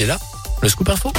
il est là, le scoop info.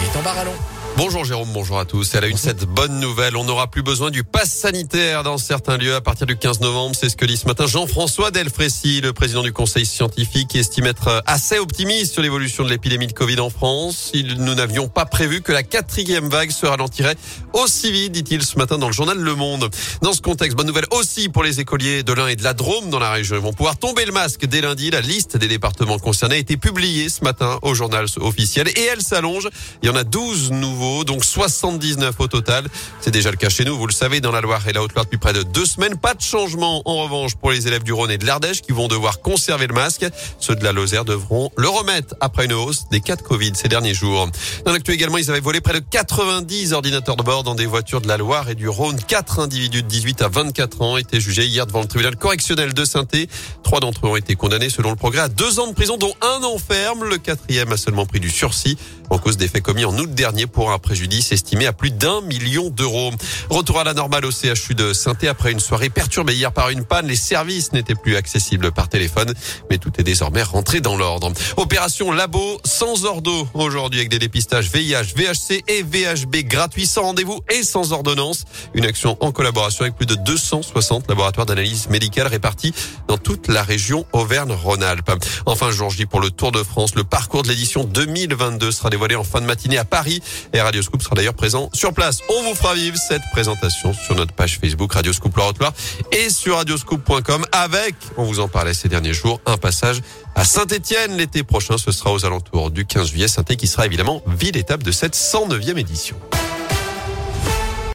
Il est en bar à long. Bonjour Jérôme, bonjour à tous. Elle a une cette bonne nouvelle. On n'aura plus besoin du pass sanitaire dans certains lieux à partir du 15 novembre. C'est ce que dit ce matin Jean-François Delfrécy, le président du conseil scientifique, qui estime être assez optimiste sur l'évolution de l'épidémie de Covid en France. nous n'avions pas prévu que la quatrième vague se ralentirait aussi vite, dit-il ce matin dans le journal Le Monde. Dans ce contexte, bonne nouvelle aussi pour les écoliers de l'Ain et de la Drôme dans la région. Ils vont pouvoir tomber le masque dès lundi. La liste des départements concernés a été publiée ce matin au journal officiel et elle s'allonge. Il y en a 12 nouveaux donc 79 au total. C'est déjà le cas chez nous, vous le savez, dans la Loire et la Haute-Loire depuis près de deux semaines. Pas de changement en revanche pour les élèves du Rhône et de l'Ardèche qui vont devoir conserver le masque. Ceux de la Lozère devront le remettre après une hausse des cas de Covid ces derniers jours. Dans l'actu également, ils avaient volé près de 90 ordinateurs de bord dans des voitures de la Loire et du Rhône. Quatre individus de 18 à 24 ans étaient jugés hier devant le tribunal correctionnel de saint Trois d'entre eux ont été condamnés selon le progrès à deux ans de prison, dont un an ferme. Le quatrième a seulement pris du sursis en cause des faits commis en août dernier pour un préjudice estimé à plus d'un million d'euros. Retour à la normale au CHU de saint après une soirée perturbée hier par une panne. Les services n'étaient plus accessibles par téléphone, mais tout est désormais rentré dans l'ordre. Opération Labo sans ordo aujourd'hui avec des dépistages VIH, VHC et VHB gratuits sans rendez-vous et sans ordonnance. Une action en collaboration avec plus de 260 laboratoires d'analyse médicale répartis dans toute la région Auvergne-Rhône-Alpes. Enfin, jour J pour le Tour de France, le parcours de l'édition 2022 sera dévoilé en fin de matinée à Paris Radio Scoop sera d'ailleurs présent sur place. On vous fera vivre cette présentation sur notre page Facebook Radio Scoop Loire et sur radioscoop.com avec, on vous en parlait ces derniers jours, un passage à Saint-Etienne l'été prochain. Ce sera aux alentours du 15 juillet. saint qui sera évidemment ville étape de cette 109e édition.